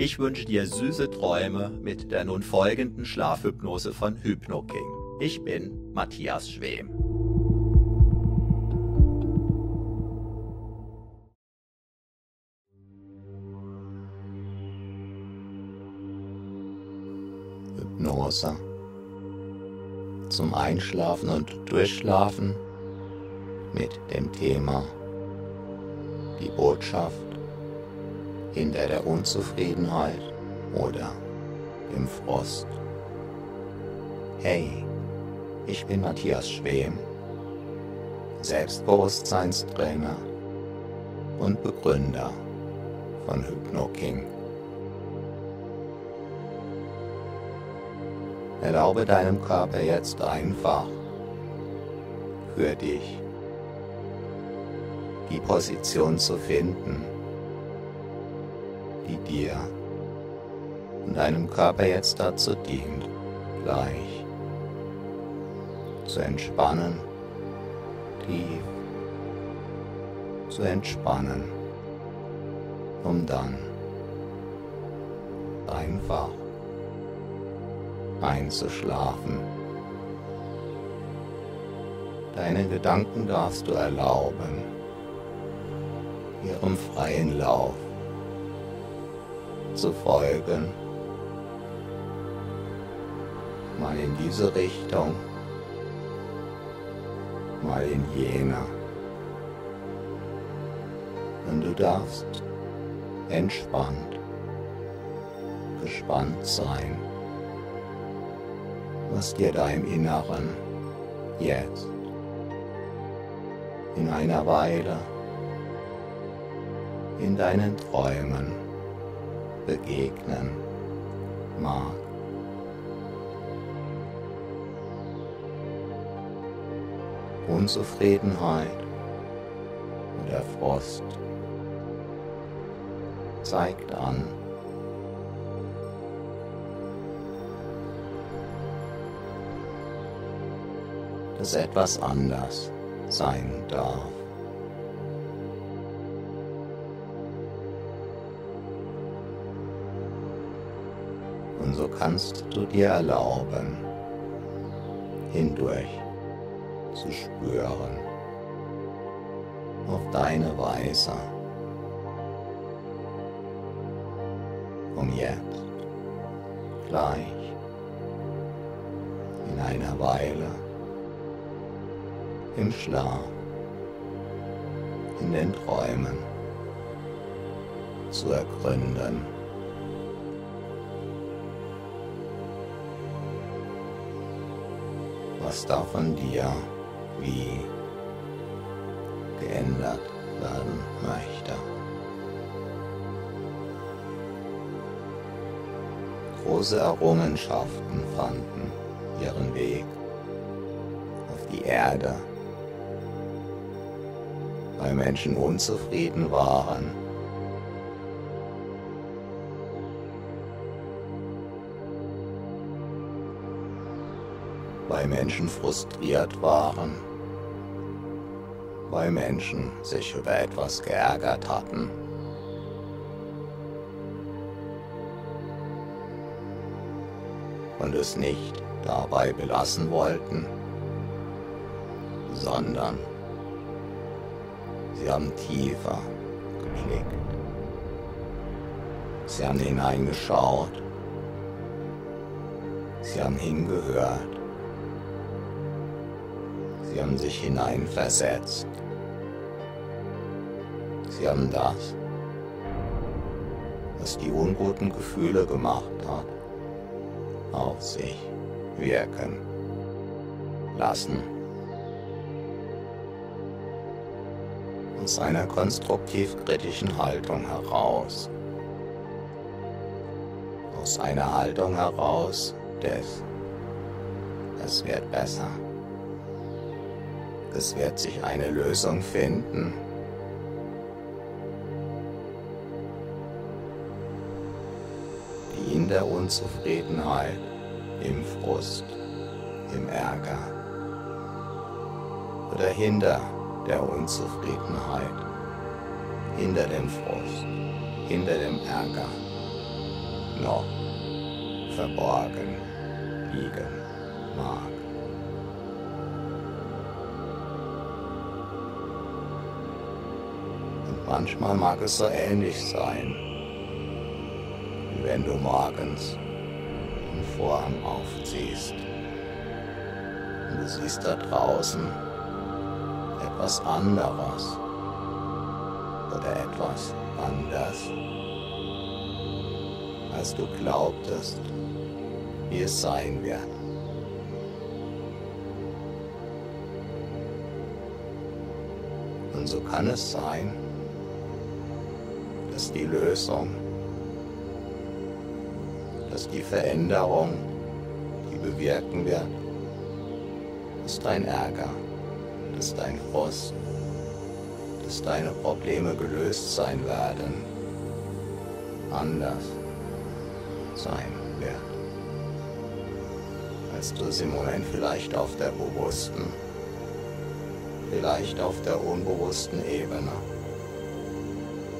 Ich wünsche dir süße Träume mit der nun folgenden Schlafhypnose von HypnoKing. Ich bin Matthias Schwem. Hypnose. Zum Einschlafen und Durchschlafen mit dem Thema die Botschaft hinter der Unzufriedenheit oder dem Frost. Hey, ich bin Matthias Schwem, Selbstbewusstseinstrainer und Begründer von HypnoKing. Erlaube deinem Körper jetzt einfach für dich die Position zu finden, die dir und deinem Körper jetzt dazu dient, gleich zu entspannen, tief zu entspannen, um dann einfach einzuschlafen. Deine Gedanken darfst du erlauben, ihrem freien Lauf zu folgen. Mal in diese Richtung, mal in jene. Und du darfst entspannt, gespannt sein, was dir da im Inneren jetzt in einer Weile in deinen Träumen begegnen mag. Unzufriedenheit oder Frost zeigt an, dass etwas anders sein darf. Kannst du dir erlauben, hindurch zu spüren, auf deine Weise. Um jetzt, gleich, in einer Weile, im Schlaf, in den Träumen zu ergründen. Was da von dir wie geändert werden möchte. Große Errungenschaften fanden ihren Weg auf die Erde, weil Menschen unzufrieden waren. Menschen frustriert waren weil Menschen sich über etwas geärgert hatten. Und es nicht dabei belassen wollten, sondern sie haben tiefer geblickt. Sie haben hineingeschaut. Sie haben hingehört. Sie haben sich hineinversetzt. Sie haben das, was die unguten Gefühle gemacht hat, auf sich wirken lassen. Aus einer konstruktiv-kritischen Haltung heraus. Aus einer Haltung heraus des, es wird besser. Es wird sich eine Lösung finden. die in der Unzufriedenheit, im Frust, im Ärger oder hinter der Unzufriedenheit, hinter dem Frust, hinter dem Ärger noch verborgen liegen mag. Manchmal mag es so ähnlich sein, wie wenn du morgens den Vorhang aufziehst und du siehst da draußen etwas anderes oder etwas anders, als du glaubtest, wie es sein wird. Und so kann es sein, dass die Lösung, dass die Veränderung, die bewirken wird, ist dein Ärger, dass dein Frust, dass deine Probleme gelöst sein werden, anders sein wird, als du es im Moment vielleicht auf der bewussten, vielleicht auf der unbewussten Ebene,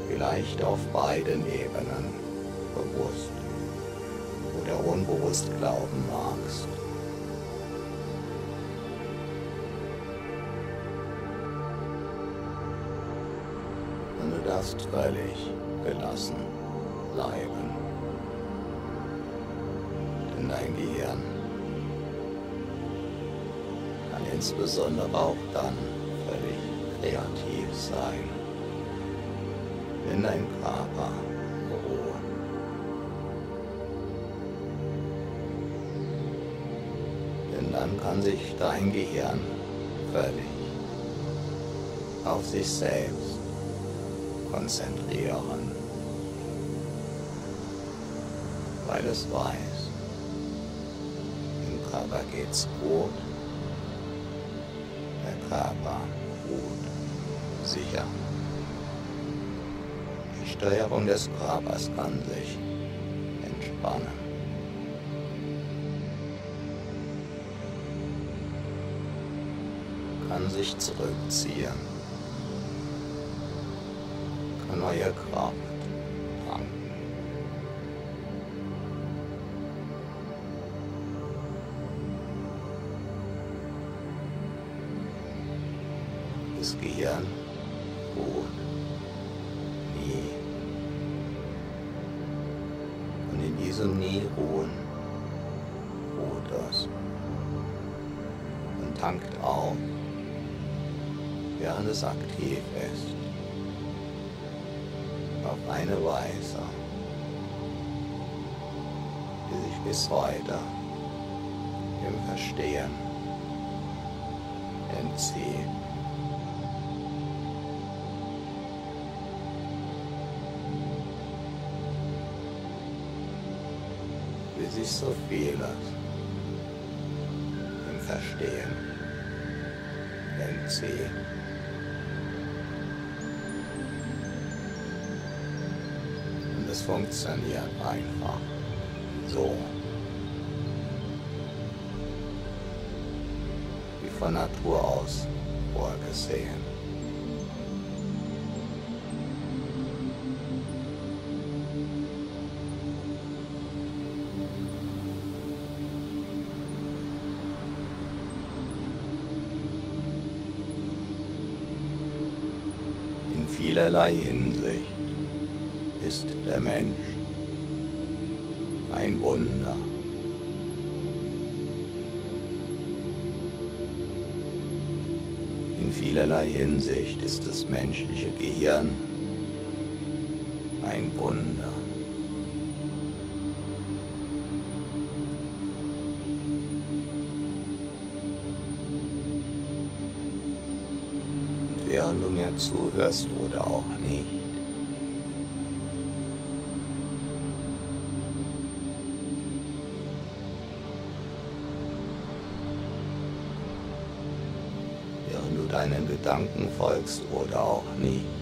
vielleicht auf beiden Ebenen bewusst oder unbewusst glauben magst. Und du darfst völlig gelassen bleiben. Denn dein Gehirn kann insbesondere auch dann völlig kreativ sein, wenn dein Körper ruht. Denn dann kann sich dein Gehirn völlig auf sich selbst konzentrieren, weil es weiß, im Körper geht's gut, der Körper ruht sicher. Steuerung des Körpers kann sich entspannen. Kann sich zurückziehen. Kann neue Kraft tanken. Das Gehirn ruht Und in diesem Nie-Ruhen ruht und tankt auf, während es aktiv ist. Auf eine Weise, die sich bis heute im Verstehen entzieht. Sich so vieles im Verstehen entzieht. Und es funktioniert einfach so. Wie von Natur aus vorgesehen. Vielerlei Hinsicht ist der Mensch ein Wunder. In vielerlei Hinsicht ist das menschliche Gehirn ein Wunder. Während du mir zuhörst oder auch nicht. Während du deinen Gedanken folgst oder auch nicht.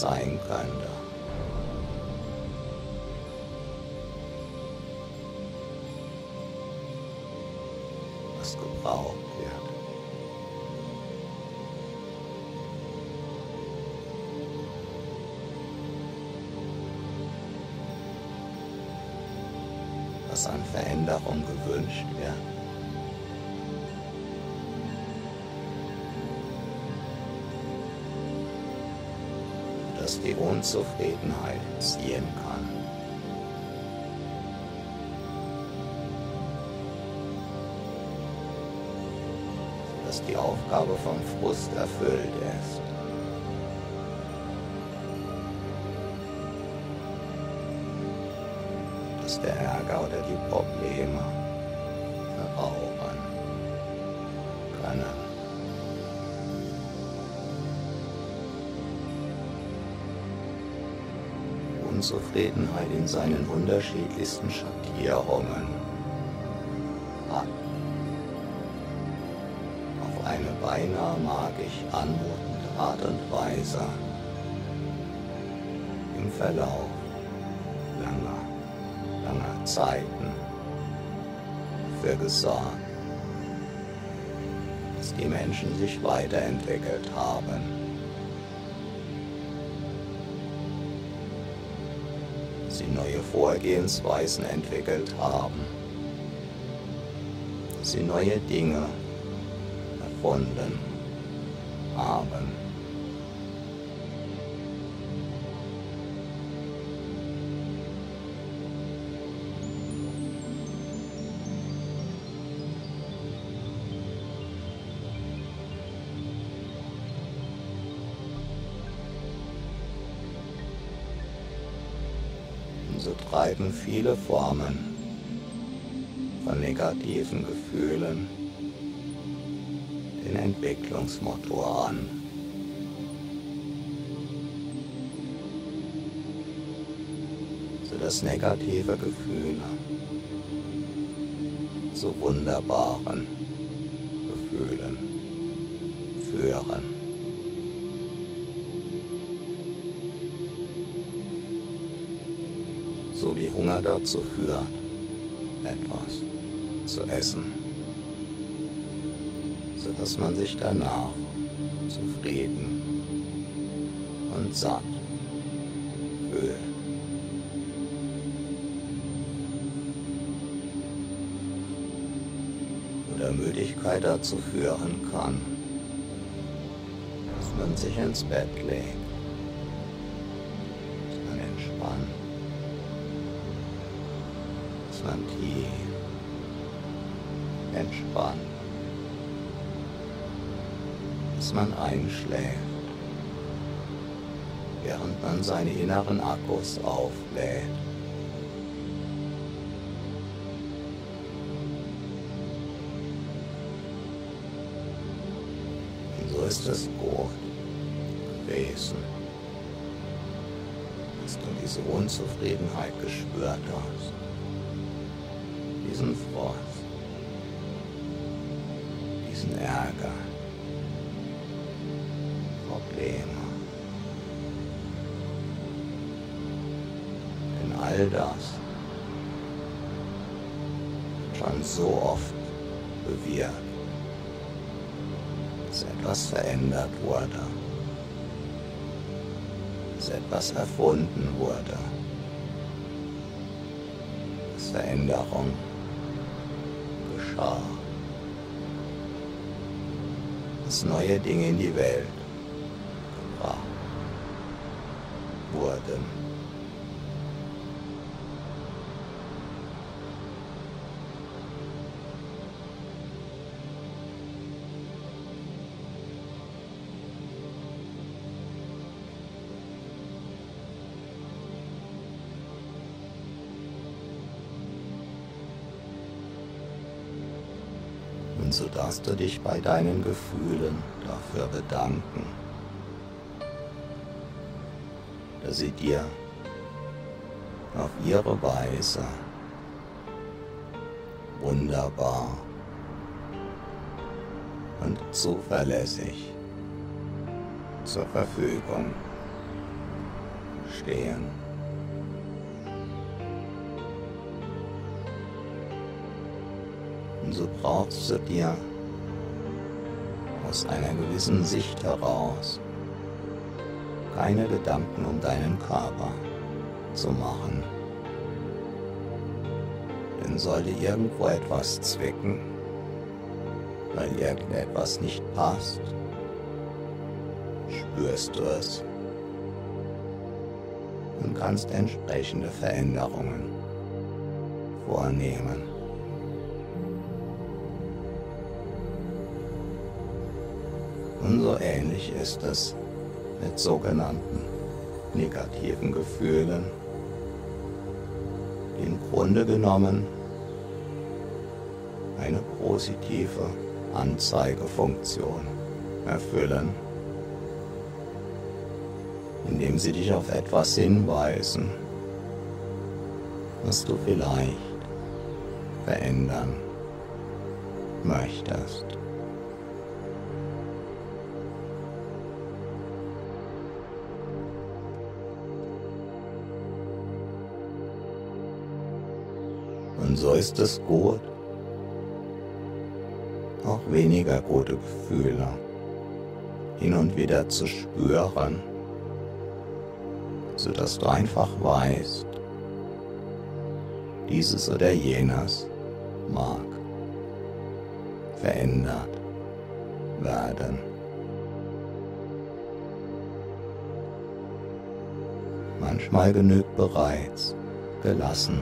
Sein könnte. Was gebraucht wird. was an Veränderung gewünscht wird. Die Unzufriedenheit ziehen kann. Dass die Aufgabe vom Frust erfüllt ist. dass der Ärger oder die Probleme verrauchen Unzufriedenheit in seinen unterschiedlichsten Schattierungen hat. Auf eine beinahe magisch anmutende Art und Weise im Verlauf langer langer Zeiten dafür gesorgt, dass die Menschen sich weiterentwickelt haben. Vorgehensweisen entwickelt haben. Sie neue Dinge erfunden so treiben viele Formen von negativen Gefühlen den Entwicklungsmotor an. Sodass negative Gefühle zu wunderbaren Gefühlen führen. Wie Hunger dazu führt, etwas zu essen. sodass man sich danach zufrieden und satt fühlt. Oder Müdigkeit dazu führen kann, dass man sich ins Bett legt, dass man einschläft, während man seine inneren Akkus auflädt. Und so ist es gut gewesen, dass du diese Unzufriedenheit gespürt hast, diesen Frost, diesen Ärger, Probleme. Denn all das schon so oft bewirkt, dass etwas verändert wurde, dass etwas erfunden wurde, dass Veränderung geschah, dass neue Dinge in die Welt wurden. Und so darfst du dich bei deinen Gefühlen dafür bedanken, sie dir auf ihre Weise wunderbar und zuverlässig zur Verfügung stehen. Und so brauchst du dir aus einer gewissen Sicht heraus keine Gedanken um deinen Körper zu machen. Denn sollte irgendwo etwas zwicken, weil irgendetwas nicht passt, spürst du es und kannst entsprechende Veränderungen vornehmen. Und so ähnlich ist es mit sogenannten negativen Gefühlen, die im Grunde genommen eine positive Anzeigefunktion erfüllen, indem sie dich auf etwas hinweisen, was du vielleicht verändern möchtest. So ist es gut, auch weniger gute Gefühle. Hin und wieder zu spüren, sodass du einfach weißt, dieses oder jenes mag verändert werden. Manchmal genügt bereits Gelassenheit,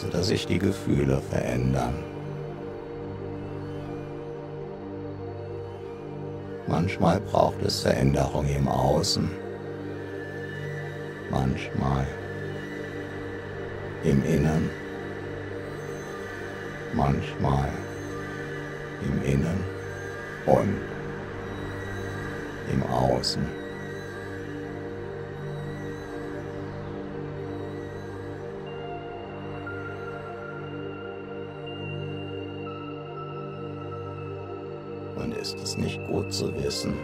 sodass sich die Gefühle verändern. Manchmal braucht es Veränderung im Außen, manchmal im Innen, manchmal im Innen und im Außen. Ist es nicht gut zu wissen,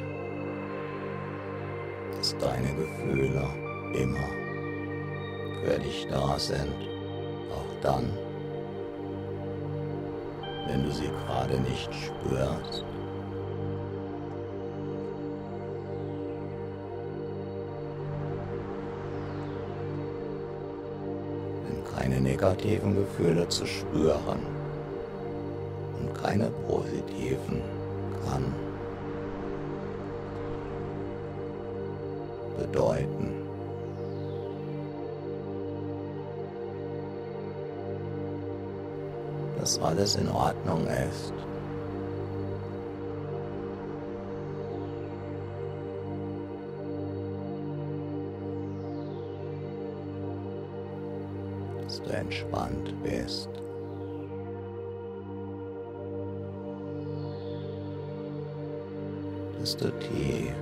dass deine Gefühle immer für dich da sind, auch dann, wenn du sie gerade nicht spürst. Wenn keine negativen Gefühle zu spüren und keine positiven kann bedeuten, dass alles in Ordnung ist. Dass du entspannt bist. Dass du tief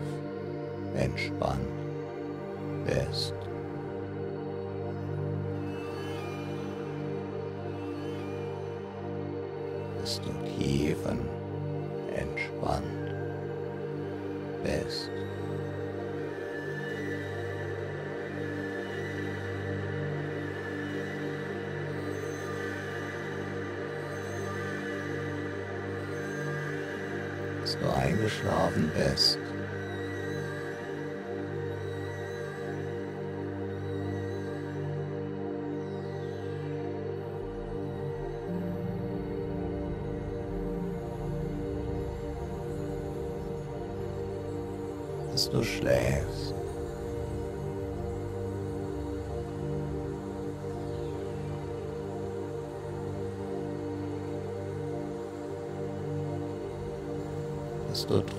entspannt bist. dass du eingeschlafen bist.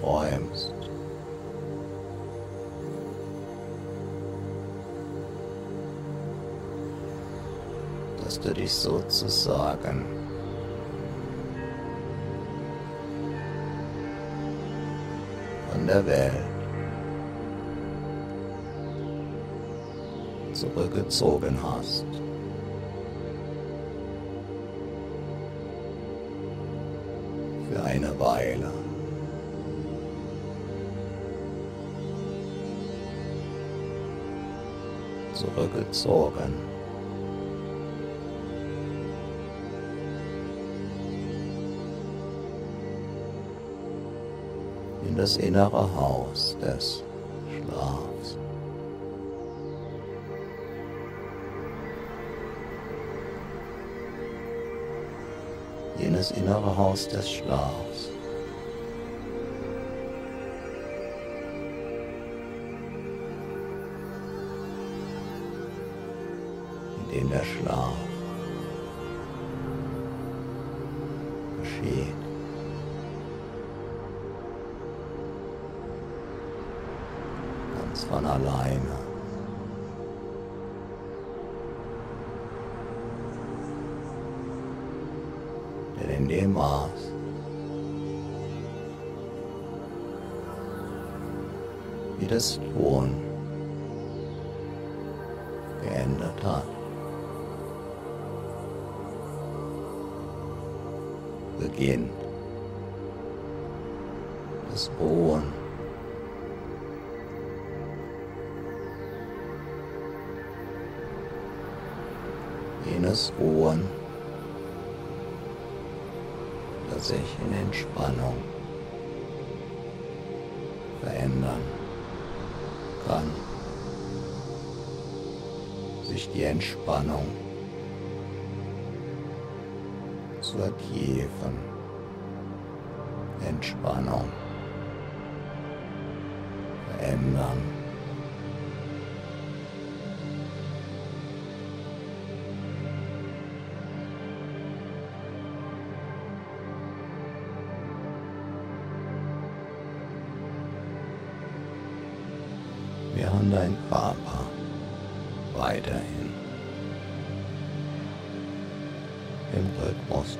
Träumst. Dass du dich sozusagen von der Welt zurückgezogen hast. Für eine Weile. Zurückgezogen. In das innere Haus des Schlafs. jenes innere Haus des Schlafs. In verändern kann. Sich die Entspannung zur tiefen Entspannung verändern.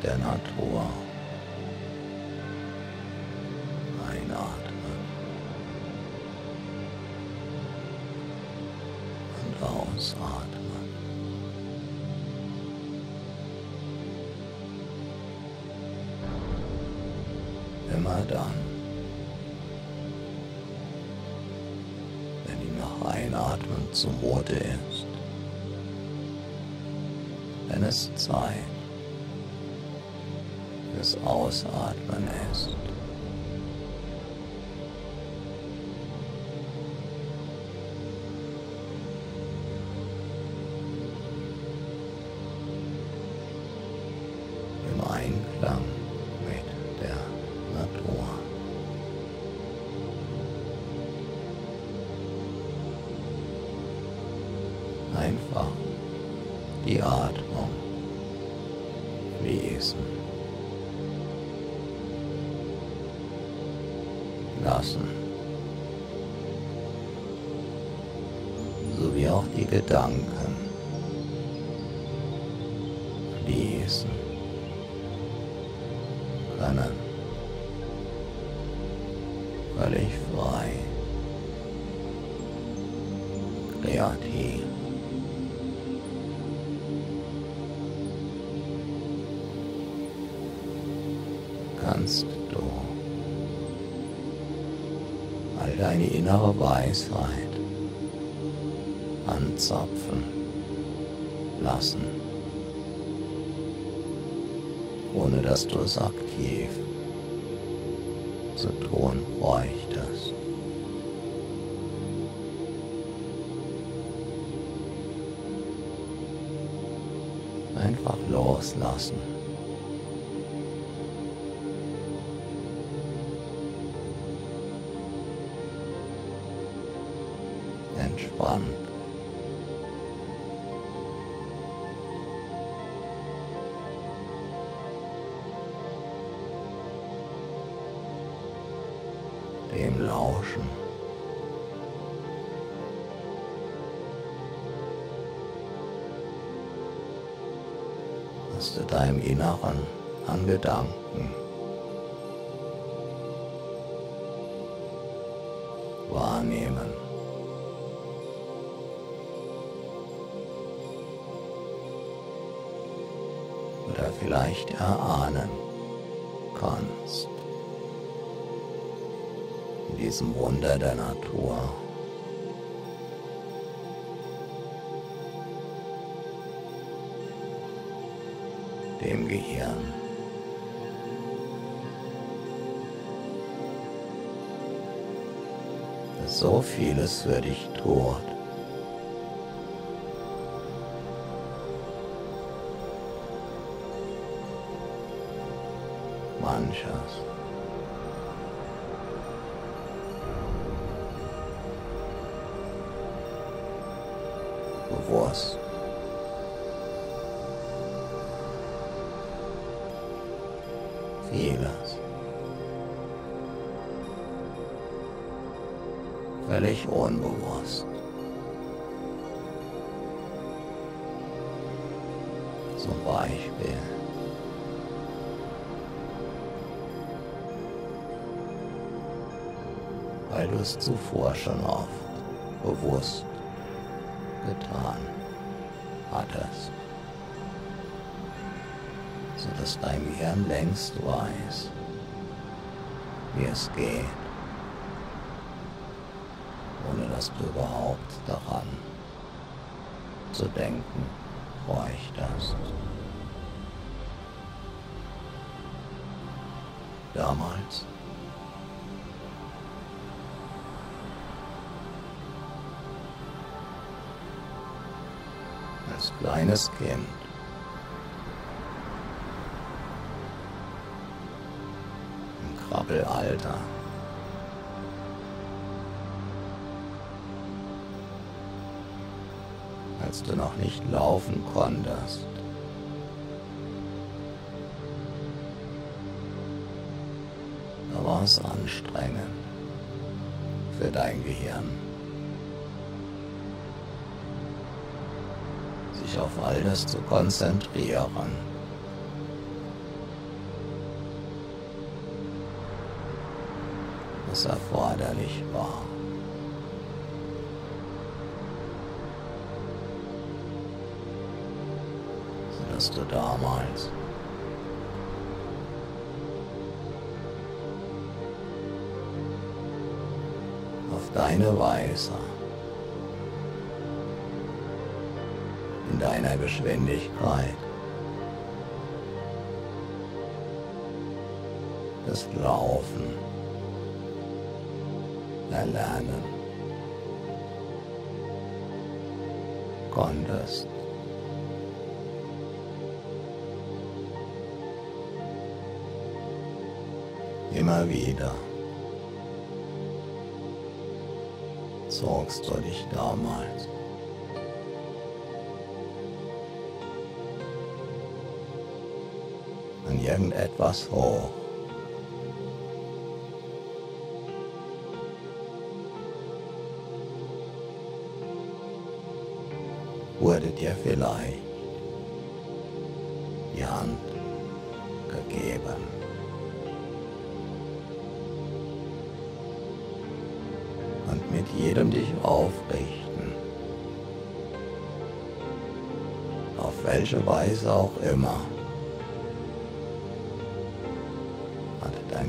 Der Natur einatmet und ausatmet. Immer dann, wenn ihm nach Einatmen zumute ist, wenn es Zeit Ausatmen ist. Im Einklang mit der Natur. Einfach die Atmung fließen lassen, sowie auch die Gedanken fließen können, völlig frei, kreativ. Innere Weisheit anzapfen lassen, ohne dass du es aktiv zu tun bräuchtest. Einfach loslassen. Entspannt. Dem Lauschen. Was du deinem Inneren an Gedanken wahrnehmen. Oder vielleicht erahnen kannst. In diesem Wunder der Natur. Dem Gehirn. So vieles für dich tut. Zuvor schon oft bewusst getan hattest, sodass dein Gehirn längst weiß, wie es geht, ohne dass du überhaupt daran zu denken bräuchtest. Damals kleines Kind. Im Krabbelalter. Als du noch nicht laufen konntest. War es anstrengend für dein Gehirn. Sich auf all das zu konzentrieren. Was erforderlich war. Sodass du damals auf deine Weise deiner Geschwindigkeit. Das Laufen. Erlernen. Konntest. Immer wieder. Zogst du dich damals an irgendetwas hoch. Wurde dir vielleicht die Hand gegeben. Und mit jedem dich aufrichten, auf welche Weise auch immer.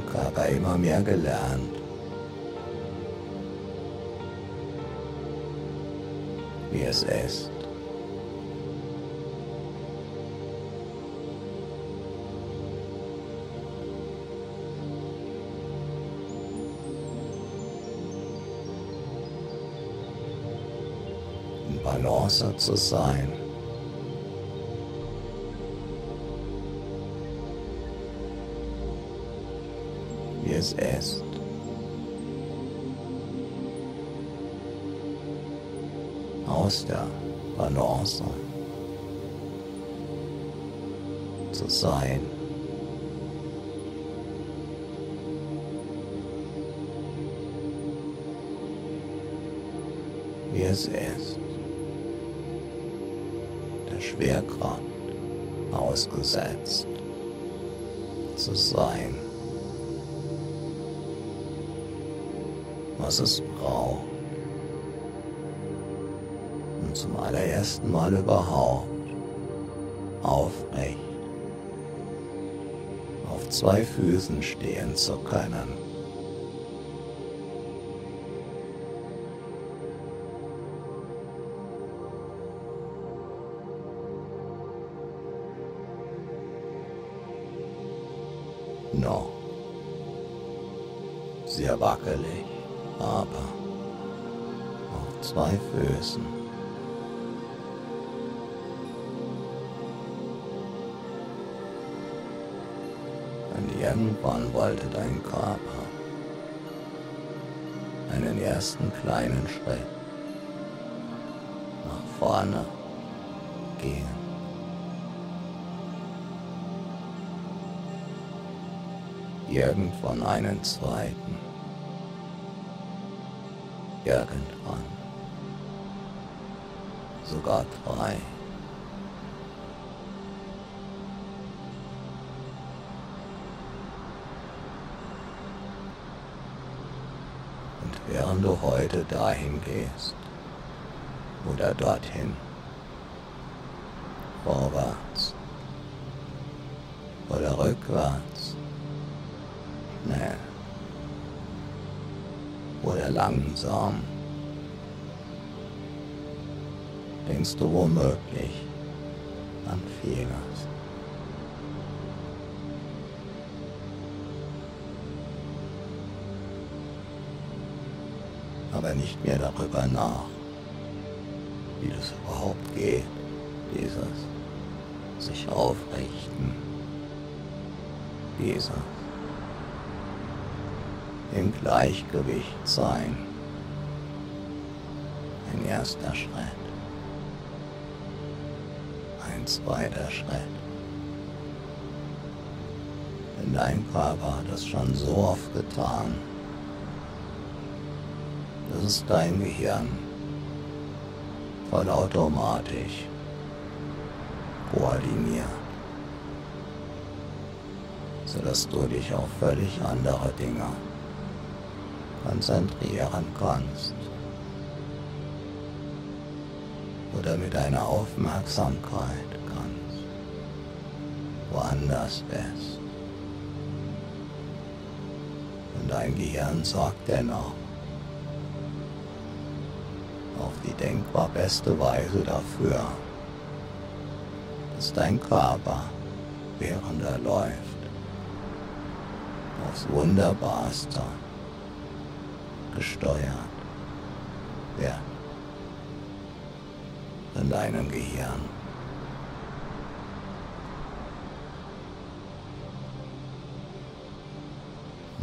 Körper immer mehr gelernt. Wie es ist. In Balance zu sein. Ist. Aus der Balance zu sein. Wie es ist. Der Schwerkraft ausgesetzt zu sein. Was es braucht, um zum allerersten Mal überhaupt. Aufrecht auf zwei Füßen stehen zu können. Noch sehr wackelig Füßen. Und irgendwann wollte dein Körper einen ersten kleinen Schritt nach vorne gehen. Irgendwann einen zweiten irgendwann. Sogar drei. Und während du heute dahin gehst oder dorthin, vorwärts oder rückwärts, schnell, oder langsam. Denkst du womöglich an vieles. Aber nicht mehr darüber nach, wie das überhaupt geht, dieses sich aufrichten, dieses im Gleichgewicht sein. Ein erster Schritt. Zweiter Schritt. Denn dein Körper hat das schon so oft getan. Das ist dein Gehirn vollautomatisch koordiniert, sodass du dich auf völlig andere Dinge konzentrieren kannst. Oder mit deiner Aufmerksamkeit woanders bist. Und dein Gehirn sorgt dennoch auf die denkbar beste Weise dafür, dass dein Körper, während er läuft, auf aufs Wunderbarste gesteuert wird in deinem Gehirn.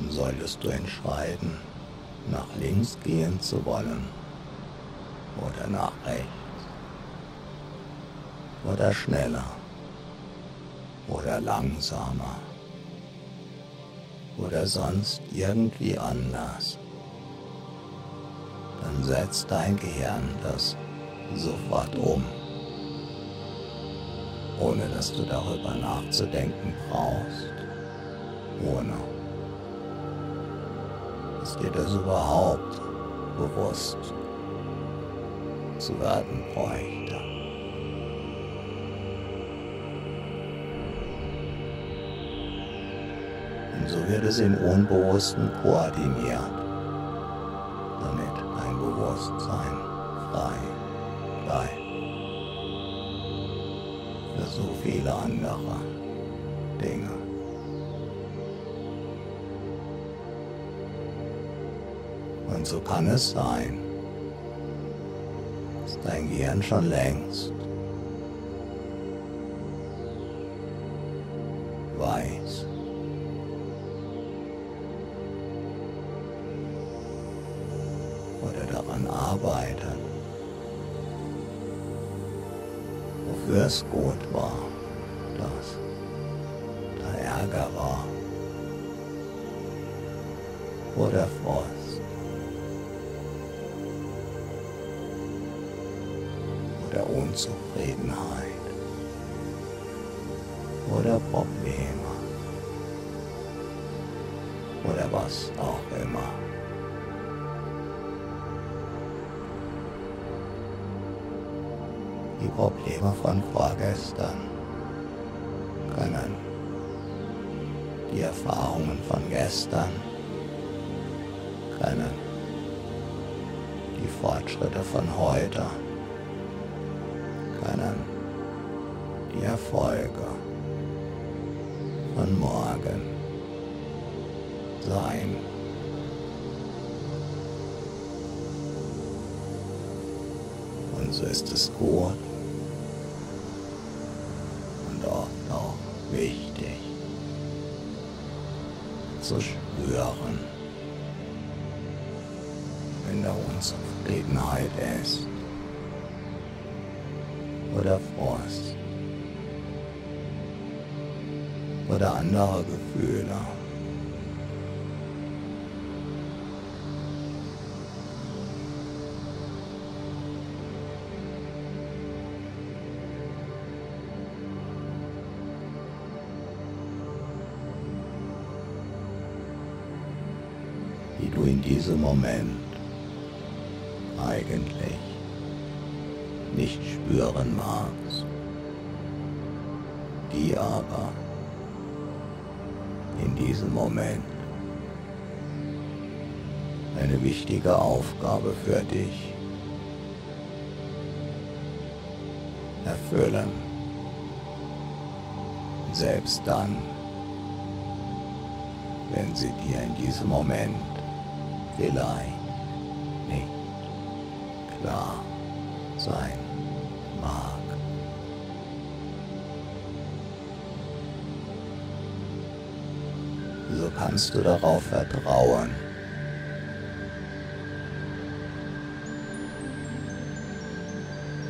Solltest du entscheiden, nach links gehen zu wollen oder nach rechts. Oder schneller. Oder langsamer. Oder sonst irgendwie anders, dann setzt dein Gehirn das sofort um, ohne dass du darüber nachzudenken brauchst, ohne dass dir das überhaupt bewusst zu werden bräuchte. Und so wird es im Unbewussten koordiniert, damit dein Bewusstsein frei bleibt. Für so viele andere so kann es sein, dass dein Gehirn schon längst weiß, oder daran arbeitet, wofür es gut war, dass da Ärger war? Oder Frust oder Unzufriedenheit oder Probleme oder was auch immer. Die Probleme von vorgestern können die Erfahrungen von gestern können die Fortschritte von heute können die Erfolge von morgen sein. Und so ist es gut und auch wichtig zu spüren, wenn da Unzufriedenheit ist oder Frust oder andere Gefühle. die du in diesem Moment eigentlich nicht spüren magst, die aber in diesem Moment eine wichtige Aufgabe für dich erfüllen, selbst dann, wenn sie dir in diesem Moment vielleicht nicht klar sein So kannst du darauf vertrauen,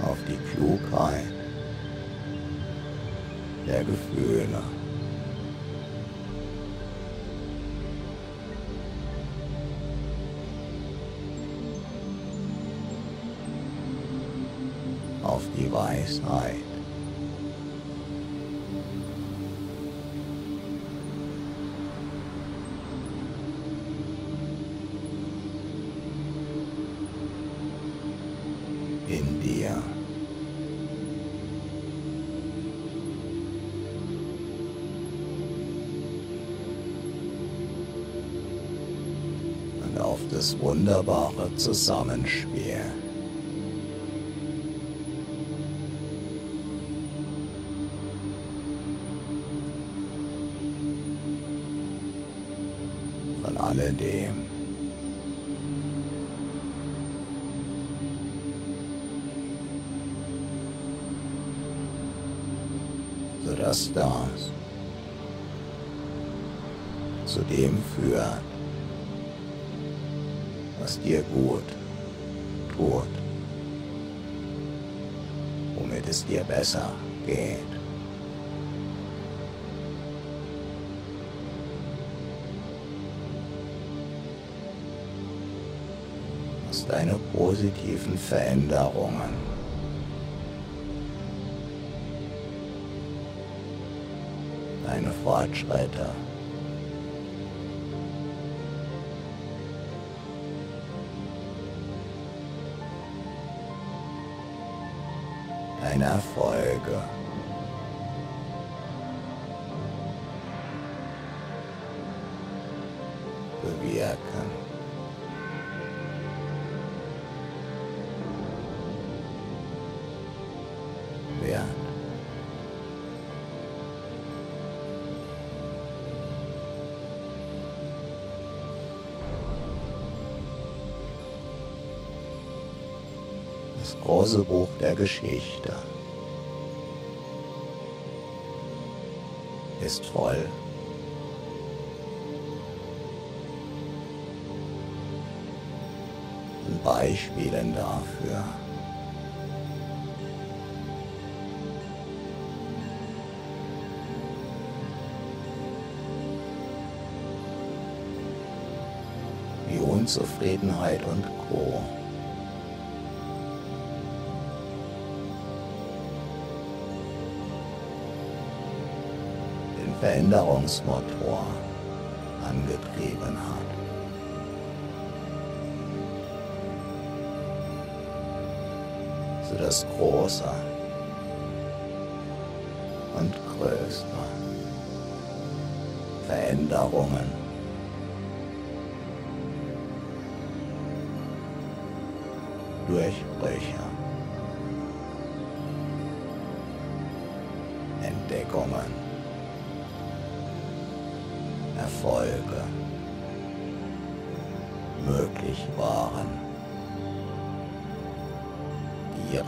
auf die Klugheit der Gefühle. Zusammenspiel. von alledem. Sodass das zu dem führt, was dir gut tut, womit es dir besser geht. Was deine positiven Veränderungen deine Fortschritte deine Erfolge. Bewirken. Das große Buch der Geschichte ist voll. Beispielen dafür. Wie Unzufriedenheit und Co. Veränderungsmotor angetrieben hat. sodass große und größere Veränderungen. Durchbrüche,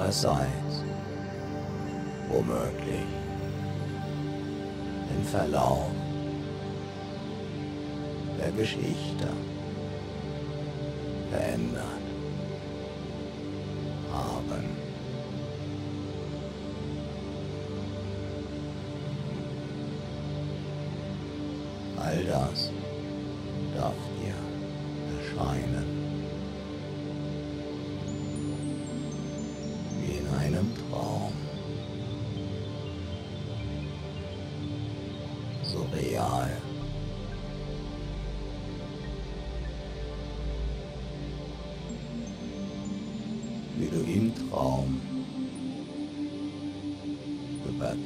ihrerseits womöglich. Den Verlauf der Geschichte. Verändert haben. All das darf dir erscheinen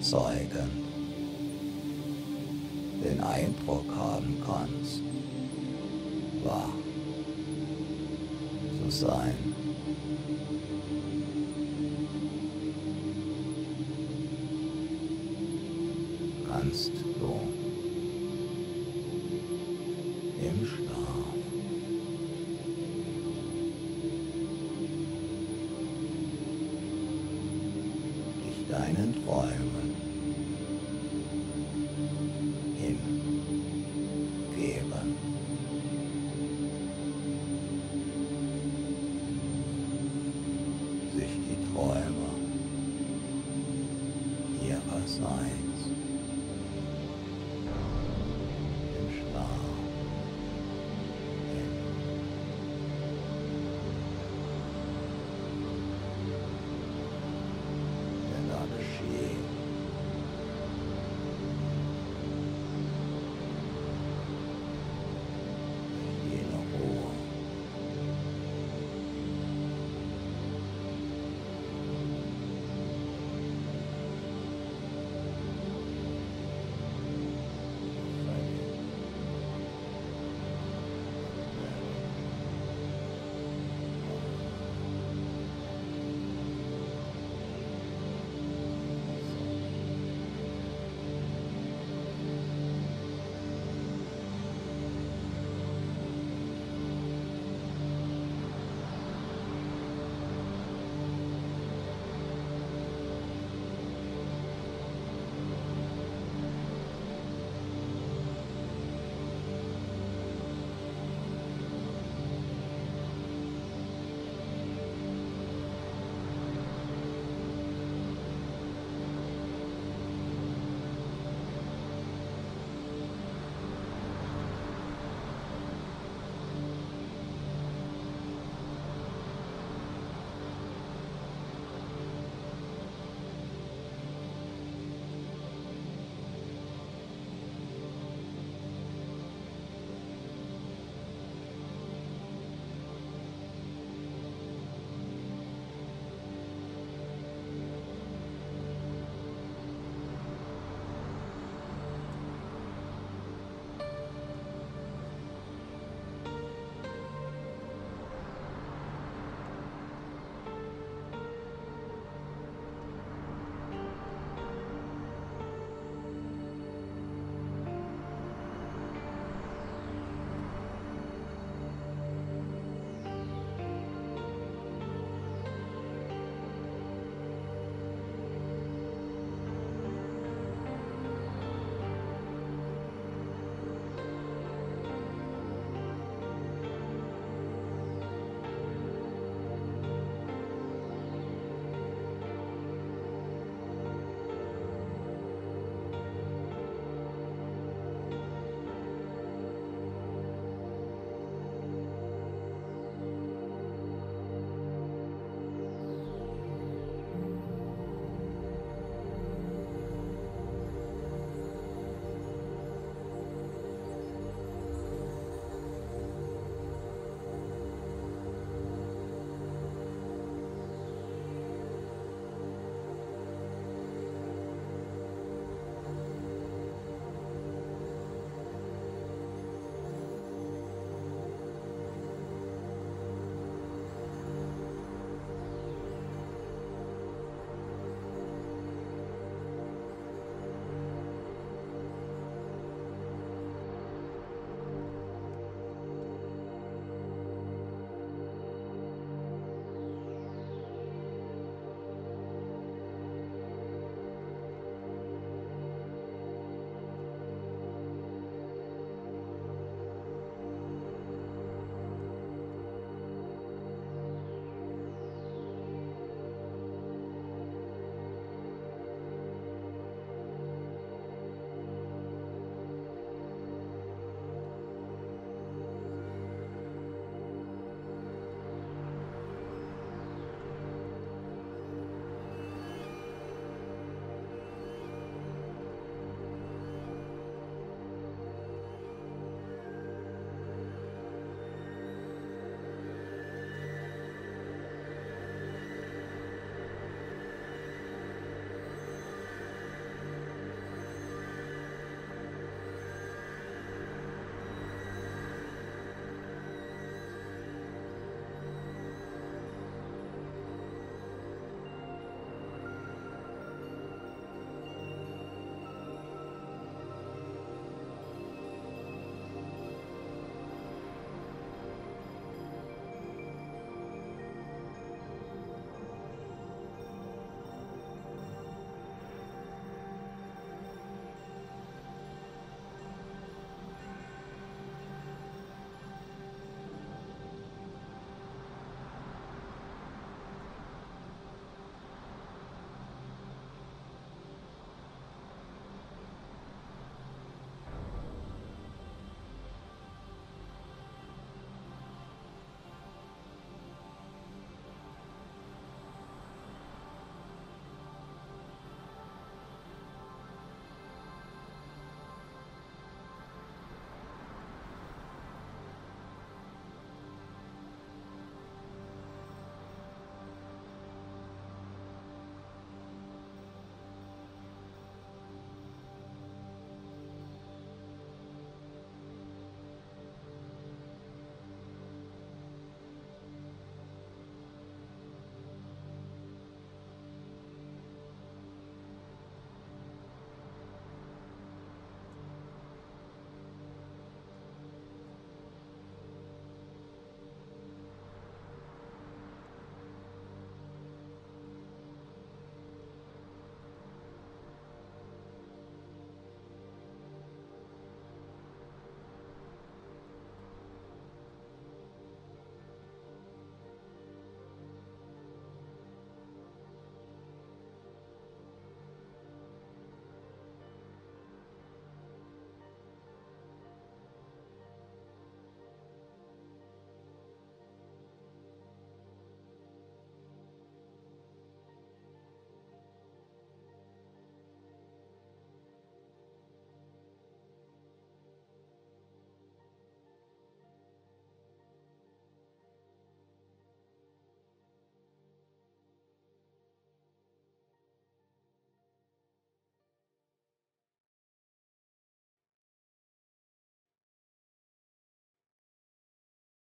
überzeugend den Eindruck haben kannst, wach zu sein.